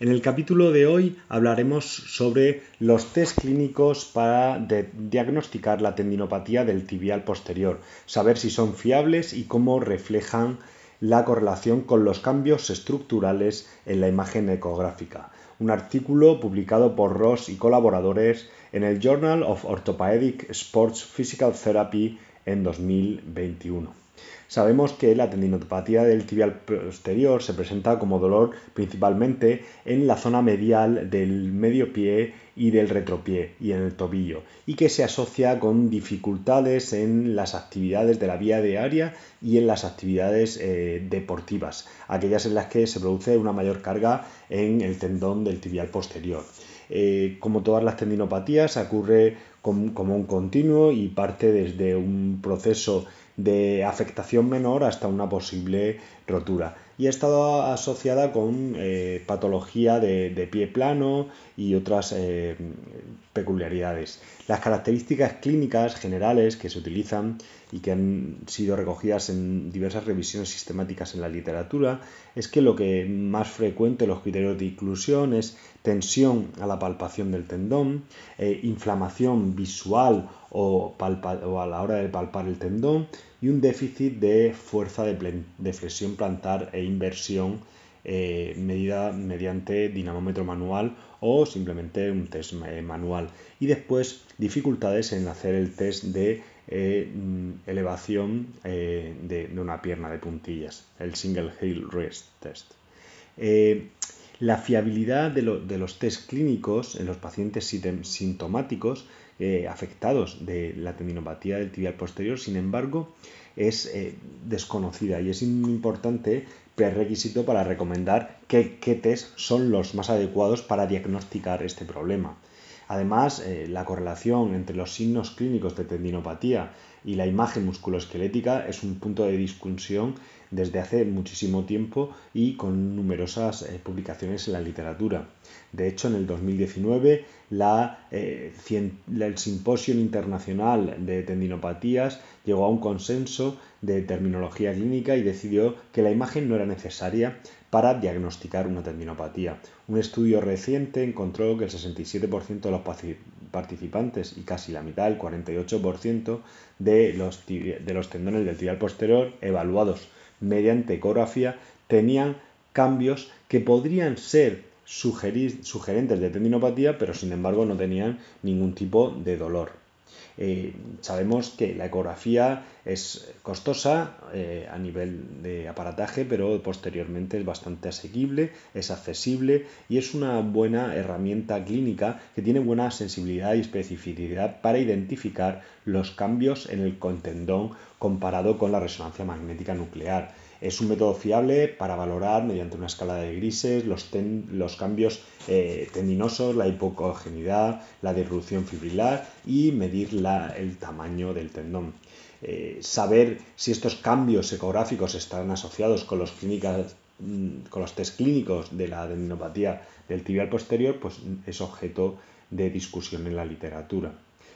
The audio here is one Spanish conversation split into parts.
En el capítulo de hoy hablaremos sobre los test clínicos para diagnosticar la tendinopatía del tibial posterior, saber si son fiables y cómo reflejan la correlación con los cambios estructurales en la imagen ecográfica. Un artículo publicado por Ross y colaboradores en el Journal of Orthopedic Sports Physical Therapy en 2021. Sabemos que la tendinopatía del tibial posterior se presenta como dolor principalmente en la zona medial del medio pie y del retropié y en el tobillo y que se asocia con dificultades en las actividades de la vía diaria y en las actividades eh, deportivas, aquellas en las que se produce una mayor carga en el tendón del tibial posterior. Eh, como todas las tendinopatías, ocurre como un continuo y parte desde un proceso de afectación menor hasta una posible rotura. Y ha estado asociada con eh, patología de, pie plano y otras eh, peculiaridades. Las características clínicas generales que se utilizan y que han sido recogidas en diversas revisiones sistemáticas en la literatura es que lo que más frecuente los criterios de inclusión es tensión a la palpación del tendón, eh, inflamación visual o, a la hora de palpar el tendón y un déficit de fuerza de, flexión plantar e inversión eh, medida mediante dinamómetro manual o simplemente un test manual. Y después dificultades en hacer el test de eh, mm, elevación eh, de, una pierna de puntillas, el single heel rest test. la fiabilidad de, de, los test clínicos en los pacientes sintomáticos eh, afectados de la tendinopatía del tibial posterior, sin embargo, es eh, desconocida y es importante prerequisito para recomendar qué, qué test son los más adecuados para diagnosticar este problema. Además, eh, la correlación entre los signos clínicos de tendinopatía y la imagen musculoesquelética es un punto de discusión desde hace muchísimo tiempo y con numerosas eh, publicaciones en la literatura. De hecho, en el 2019, la, eh, el Simposio Internacional de Tendinopatías llegó a un consenso de terminología clínica y decidió que la imagen no era necesaria para diagnosticar una tendinopatía. Un estudio reciente encontró que el 67% de los participantes y casi la mitad, el 48% de los, de los tendones del tibial posterior evaluados mediante ecografía tenían cambios que podrían ser sugerentes de tendinopatía, pero sin embargo no tenían ningún tipo de dolor. Eh, sabemos que la ecografía es costosa eh, a nivel de aparataje, pero posteriormente es bastante asequible, es accesible y es una buena herramienta clínica que tiene buena sensibilidad y especificidad para identificar los cambios en el contendón comparado con la resonancia magnética nuclear. Es un método fiable para valorar mediante una escala de grises los, cambios eh, tendinosos, la hipocogenidad, la disrupción fibrilar y medir el tamaño del tendón. Eh, saber si estos cambios ecográficos están asociados con los, clínicas, mm, con los test clínicos de la tendinopatía del tibial posterior pues, es objeto de discusión en la literatura.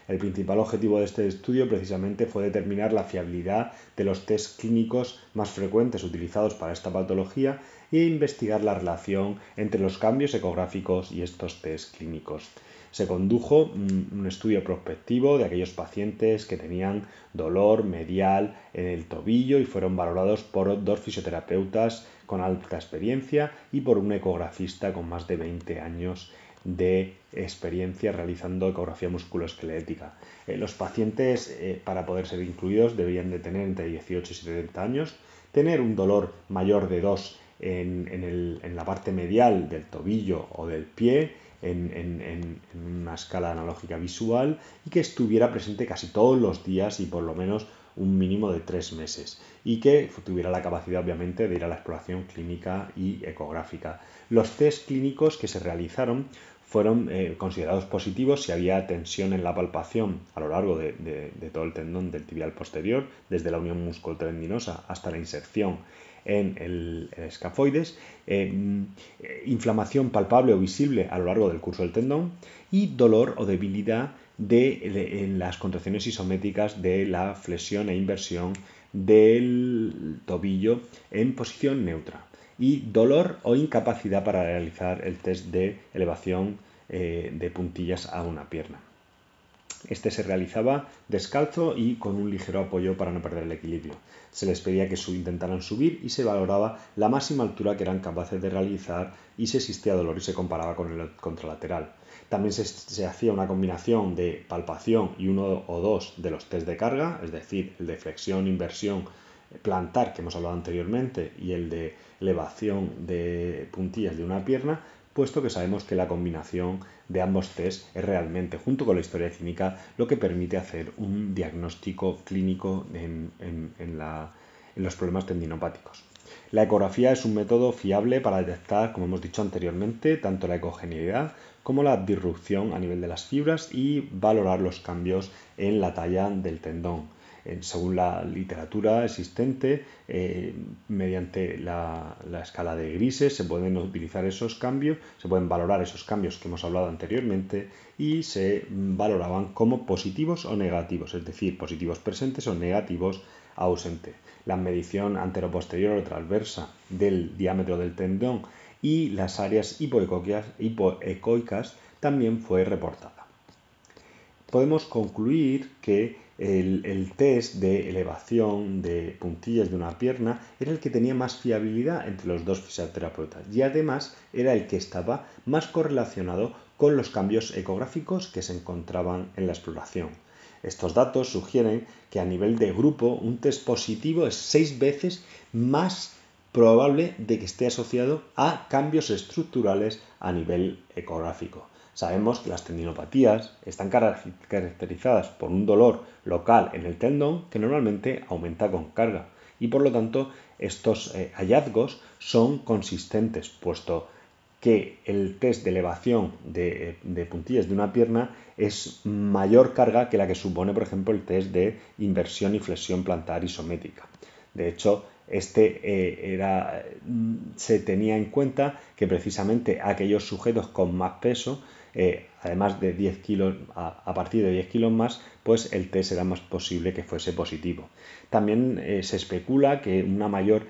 El principal objetivo de este estudio precisamente fue determinar la fiabilidad de los test clínicos más frecuentes utilizados para esta patología e investigar la relación entre los cambios ecográficos y estos test clínicos. Se condujo un estudio prospectivo de aquellos pacientes que tenían dolor medial en el tobillo y fueron valorados por dos fisioterapeutas con alta experiencia y por un ecografista con más de 20 años de experiencia realizando ecografía musculoesquelética. Eh, los pacientes, eh, para poder ser incluidos, deberían de tener entre 18 y 70 años, tener un dolor mayor de 2 en, la parte medial del tobillo o del pie, en, una escala analógica visual y que estuviera presente casi todos los días y por lo menos un mínimo de tres meses y que tuviera la capacidad obviamente de ir a la exploración clínica y ecográfica. Los test clínicos que se realizaron fueron eh, considerados positivos si había tensión en la palpación a lo largo de, todo el tendón del tibial posterior, desde la unión musculotendinosa hasta la inserción en el, escafoides, eh, inflamación palpable o visible a lo largo del curso del tendón y dolor o debilidad de, en las contracciones isométricas de la flexión e inversión del tobillo en posición neutra y dolor o incapacidad para realizar el test de elevación eh, de puntillas a una pierna. Este se realizaba descalzo y con un ligero apoyo para no perder el equilibrio. Se les pedía que intentaran subir y se valoraba la máxima altura que eran capaces de realizar y si existía dolor y se comparaba con el contralateral. También se, hacía una combinación de palpación y uno o dos de los test de carga, es decir, el de flexión, inversión, plantar que hemos hablado anteriormente y el de elevación de puntillas de una pierna, puesto que sabemos que la combinación de ambos test es realmente, junto con la historia clínica, lo que permite hacer un diagnóstico clínico en, en los problemas tendinopáticos. La ecografía es un método fiable para detectar, como hemos dicho anteriormente, tanto la ecogenialidad como la disrupción a nivel de las fibras y valorar los cambios en la talla del tendón. Según la literatura existente, eh, mediante la, escala de grises se pueden utilizar esos cambios, se pueden valorar esos cambios que hemos hablado anteriormente y se valoraban como positivos o negativos, es decir, positivos presentes o negativos ausentes. La medición anteroposterior o transversa del diámetro del tendón y las áreas hipoecoicas también fue reportada. Podemos concluir que el, test de elevación de puntillas de una pierna era el que tenía más fiabilidad entre los dos fisioterapeutas y además era el que estaba más correlacionado con los cambios ecográficos que se encontraban en la exploración. Estos datos sugieren que a nivel de grupo un test positivo es seis veces más probable de que esté asociado a cambios estructurales a nivel ecográfico. Sabemos que las tendinopatías están caracterizadas por un dolor local en el tendón que normalmente aumenta con carga y por lo tanto estos eh, hallazgos son consistentes puesto que el test de elevación de, de, puntillas de una pierna es mayor carga que la que supone, por ejemplo, el test de inversión y flexión plantar isométrica. De hecho, este eh, era, mm, se tenía en cuenta que precisamente aquellos sujetos con más peso, eh, además de 10 kilos, a, partir de 10 kilos más, pues el test era más posible que fuese positivo. También eh, se especula que una mayor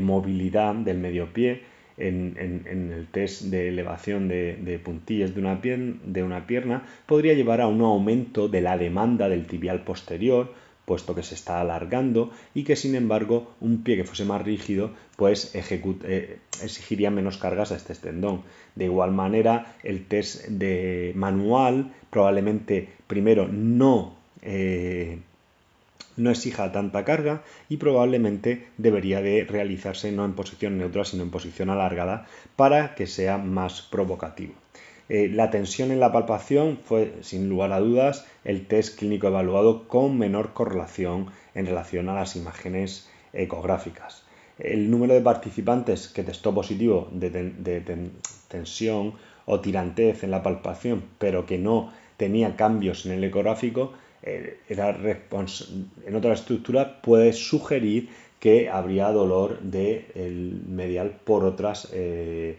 movilidad del medio pie en, el test de elevación de, puntillas de una, de una pierna podría llevar a un aumento de la demanda del tibial posterior, puesto que se está alargando y que sin embargo un pie que fuese más rígido pues eh, exigiría menos cargas a este tendón. De igual manera el test de manual probablemente primero no eh, no exija tanta carga y probablemente debería de realizarse no en posición neutra sino en posición alargada para que sea más provocativo. Eh, la tensión en la palpación fue, sin lugar a dudas, el test clínico evaluado con menor correlación en relación a las imágenes ecográficas. El número de participantes que testó positivo de, tensión o tirantez en la palpación, pero que no tenía cambios en el ecográfico, eh, en otra estructura puede sugerir que habría dolor del medial por otras eh,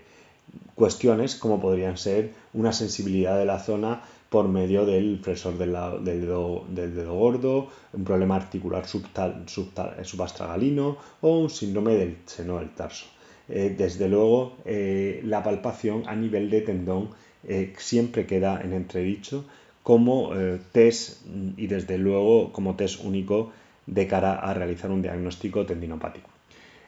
cuestiones como podrían ser una sensibilidad de la zona por medio del flexor del, dedo, gordo, un problema articular subastragalino o un síndrome del seno del tarso. Eh, desde luego, eh, la palpación a nivel de tendón eh, siempre queda en entredicho como test y desde luego como test único de cara a realizar un diagnóstico tendinopático.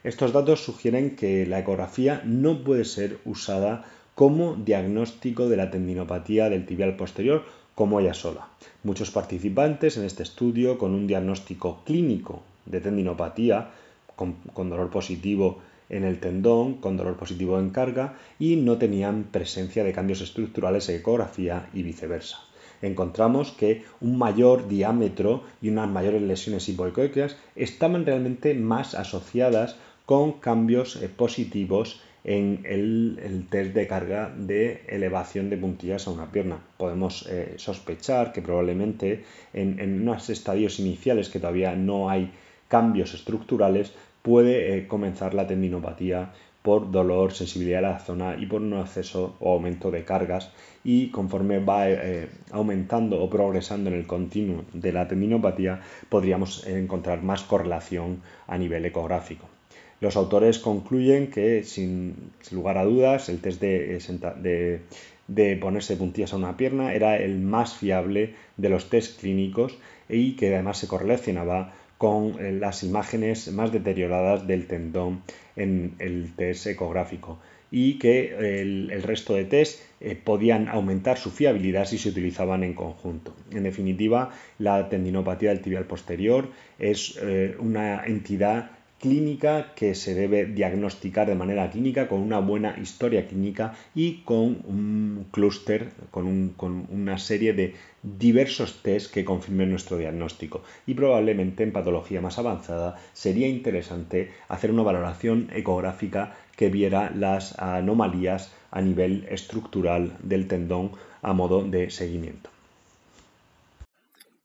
Estos datos sugieren que la ecografía no puede ser usada como diagnóstico de la tendinopatía del tibial posterior como ella sola. Muchos participantes en este estudio con un diagnóstico clínico de tendinopatía con, dolor positivo en el tendón, con dolor positivo en carga y no tenían presencia de cambios estructurales en ecografía y viceversa encontramos que un mayor diámetro y unas mayores lesiones hipoecoicas estaban realmente más asociadas con cambios eh, positivos en el, test de carga de elevación de puntillas a una pierna. Podemos eh, sospechar que probablemente en, unos estadios iniciales que todavía no hay cambios estructurales puede eh, comenzar la tendinopatía por dolor, sensibilidad a la zona y por un acceso o aumento de cargas y conforme va aumentando o progresando en el continuo de la tendinopatía podríamos encontrar más correlación a nivel ecográfico. Los autores concluyen que sin, lugar a dudas el test de, de, ponerse puntillas a una pierna era el más fiable de los test clínicos y que además se correlacionaba con eh, las imágenes más deterioradas del tendón en el test ecográfico y que el, resto de test eh, podían aumentar su fiabilidad si se utilizaban en conjunto. En definitiva, la tendinopatía del tibial posterior es eh, una entidad clínica que se debe diagnosticar de manera clínica con una buena historia clínica y con un clúster, con, una serie de diversos test que confirmen nuestro diagnóstico. Y probablemente en patología más avanzada sería interesante hacer una valoración ecográfica que viera las anomalías a nivel estructural del tendón a modo de seguimiento.